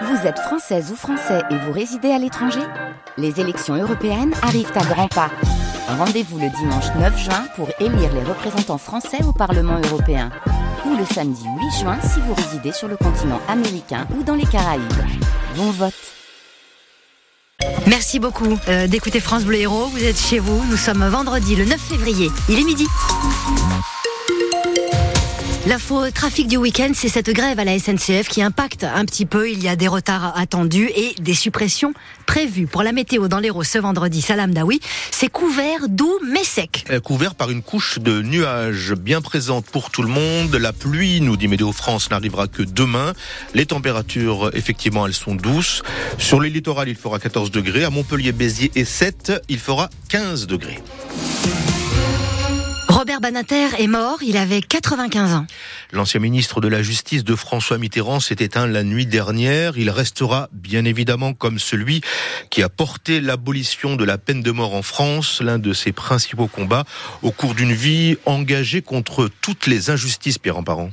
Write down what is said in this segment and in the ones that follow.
Vous êtes française ou français et vous résidez à l'étranger Les élections européennes arrivent à grands pas. Rendez-vous le dimanche 9 juin pour élire les représentants français au Parlement européen. Ou le samedi 8 juin si vous résidez sur le continent américain ou dans les Caraïbes. Bon vote Merci beaucoup euh, d'écouter France Bleu Héros. Vous êtes chez vous. Nous sommes vendredi le 9 février. Il est midi. L'info trafic du week-end, c'est cette grève à la SNCF qui impacte un petit peu. Il y a des retards attendus et des suppressions prévues. Pour la météo dans l'Hérault ce vendredi, Salam Daoui, c'est couvert doux mais sec. Euh, Couvert par une couche de nuages bien présente pour tout le monde. La pluie, nous dit Météo France, n'arrivera que demain. Les températures, effectivement, elles sont douces. Sur les littorales, il fera 14 degrés. À Montpellier, Béziers et 7, il fera 15 degrés. Robert Banater est mort, il avait 95 ans. L'ancien ministre de la Justice de François Mitterrand s'est éteint la nuit dernière. Il restera bien évidemment comme celui qui a porté l'abolition de la peine de mort en France, l'un de ses principaux combats au cours d'une vie engagée contre toutes les injustices, Pierre Emparent.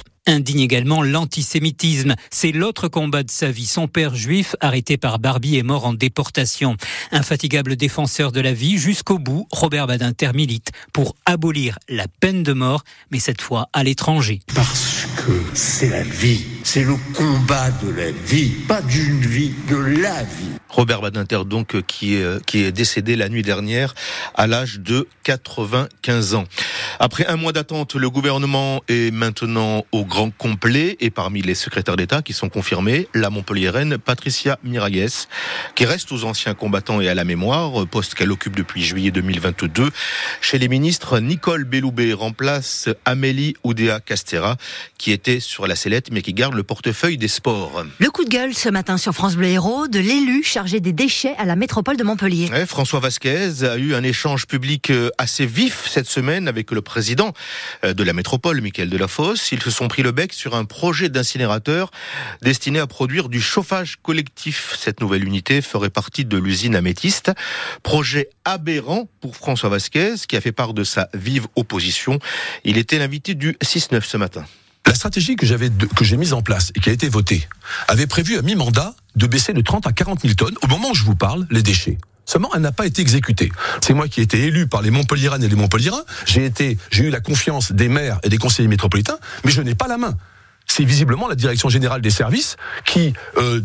Indigne également l'antisémitisme. C'est l'autre combat de sa vie. Son père juif, arrêté par Barbie, est mort en déportation. Infatigable défenseur de la vie, jusqu'au bout, Robert Badinter milite pour abolir la peine de mort, mais cette fois à l'étranger. Parce que c'est la vie, c'est le combat de la vie, pas d'une vie, de la vie. Robert Badinter, donc, euh, qui est, euh, qui est décédé la nuit dernière à l'âge de 95 ans. Après un mois d'attente, le gouvernement est maintenant au grand complet et parmi les secrétaires d'État qui sont confirmés, la Montpelliéraine Patricia Miragues, qui reste aux anciens combattants et à la mémoire, poste qu'elle occupe depuis juillet 2022. Chez les ministres, Nicole Belloubet remplace Amélie Oudéa Castera, qui était sur la sellette mais qui garde le portefeuille des sports. Le coup de gueule ce matin sur France Bleu Héros de l'élu chargé des déchets à la métropole de Montpellier. Ouais, François Vasquez a eu un échange public euh, assez vif cette semaine avec le président euh, de la métropole, Michael Delafosse. Ils se sont pris le bec sur un projet d'incinérateur destiné à produire du chauffage collectif. Cette nouvelle unité ferait partie de l'usine améthyste. Projet aberrant pour François Vasquez, qui a fait part de sa vive opposition. Il était l'invité du 6-9 ce matin. La stratégie que j'avais que j'ai mise en place et qui a été votée avait prévu à mi-mandat de baisser de 30 à 40 000 tonnes au moment où je vous parle les déchets. Seulement, elle n'a pas été exécutée. C'est moi qui ai été élu par les Montpelliéraines et les Montpelliérains. J'ai été, j'ai eu la confiance des maires et des conseillers métropolitains, mais je n'ai pas la main. C'est visiblement la direction générale des services qui, euh,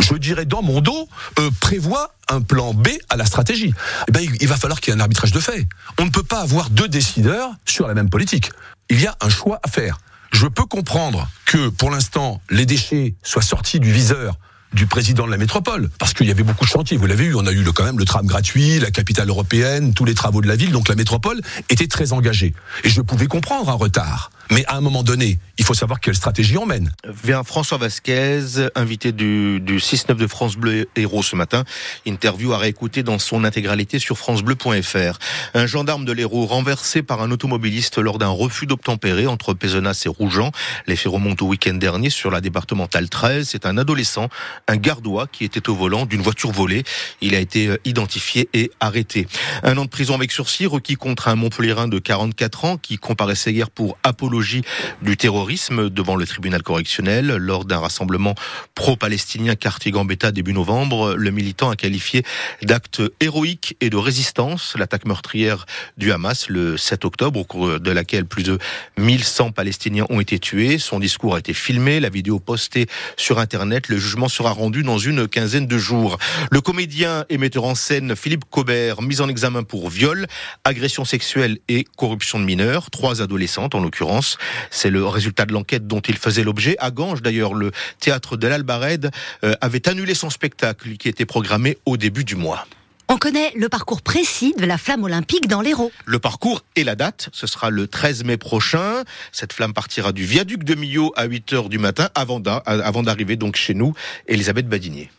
je dirais dans mon dos, euh, prévoit un plan B à la stratégie. Eh ben, il va falloir qu'il y ait un arbitrage de fait. On ne peut pas avoir deux décideurs sur la même politique. Il y a un choix à faire. Je peux comprendre que pour l'instant les déchets soient sortis du viseur du président de la métropole, parce qu'il y avait beaucoup de chantiers. Vous l'avez eu, on a eu quand même le tram gratuit, la capitale européenne, tous les travaux de la ville, donc la métropole était très engagée. Et je pouvais comprendre un retard. Mais à un moment donné, il faut savoir quelle stratégie on mène. Vient François Vasquez, invité du, du 6-9 de France Bleu Héros ce matin. Interview à réécouter dans son intégralité sur francebleu.fr. Un gendarme de l'Hérault renversé par un automobiliste lors d'un refus d'obtempérer entre Pézenas et Rougeant. Les faits remontent au week-end dernier sur la départementale 13. C'est un adolescent, un gardois qui était au volant d'une voiture volée. Il a été euh, identifié et arrêté. Un an de prison avec sursis requis contre un Montpellierin de 44 ans qui comparaissait hier pour apologie du terrorisme devant le tribunal correctionnel lors d'un rassemblement pro-palestinien quartier Gambetta début novembre. Le militant a qualifié d'acte héroïque et de résistance l'attaque meurtrière du Hamas le 7 octobre au cours de laquelle plus de 1100 Palestiniens ont été tués. Son discours a été filmé, la vidéo postée sur Internet. Le jugement sera rendu dans une quinzaine de jours. Le comédien et metteur en scène Philippe Cobert, mis en examen pour viol, agression sexuelle et corruption de mineurs, trois adolescentes en l'occurrence. France. C'est le résultat de l'enquête dont il faisait l'objet. À Ganges, d'ailleurs, le théâtre de l'Albarède euh, avait annulé son spectacle qui était programmé au début du mois. On connaît le parcours précis de la flamme olympique dans l'Hérault. Le parcours et la date, ce sera le 13 mai prochain. Cette flamme partira du viaduc de Millau à 8 heures du matin avant d'arriver donc chez nous, Elisabeth Badinier.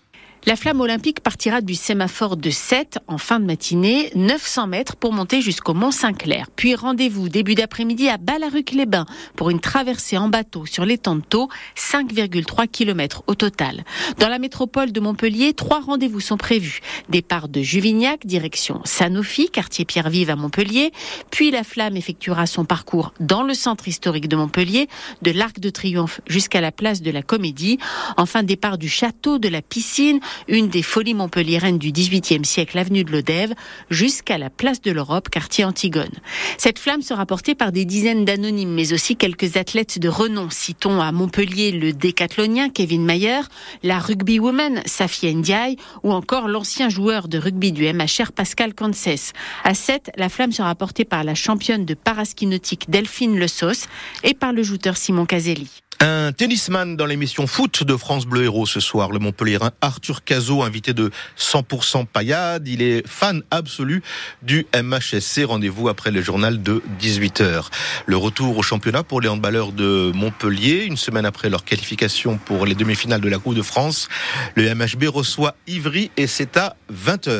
La flamme olympique partira du sémaphore de 7 en fin de matinée, 900 mètres pour monter jusqu'au Mont Saint-Clair. Puis rendez-vous début d'après-midi à Ballaruc-les-Bains pour une traversée en bateau sur l'étang de Thau, 5,3 km au total. Dans la métropole de Montpellier, trois rendez-vous sont prévus. Départ de Juvignac, direction Sanofi, quartier Pierre-Vive à Montpellier. Puis la flamme effectuera son parcours dans le centre historique de Montpellier, de l'Arc de Triomphe jusqu'à la place de la Comédie. Enfin, départ du château de la piscine une des folies montpelliéraines du XVIIIe siècle, avenue de l'Odève, jusqu'à la place de l'Europe, quartier Antigone. Cette flamme sera portée par des dizaines d'anonymes, mais aussi quelques athlètes de renom. Citons à Montpellier le décathlonien Kevin Mayer, la rugby woman Safia Ndiaye, ou encore l'ancien joueur de rugby du MHR Pascal Cancès. À 7, la flamme sera portée par la championne de paraski nautique Delphine Le et par le jouteur Simon Caselli. Un tennisman dans l'émission foot de France Bleu Héros ce soir, le Montpellierin Arthur Cazot, invité de 100% paillade. Il est fan absolu du MHSC. Rendez-vous après le journal de 18h. Le retour au championnat pour les handballeurs de Montpellier, une semaine après leur qualification pour les demi-finales de la Coupe de France. Le MHB reçoit Ivry et c'est à 20h.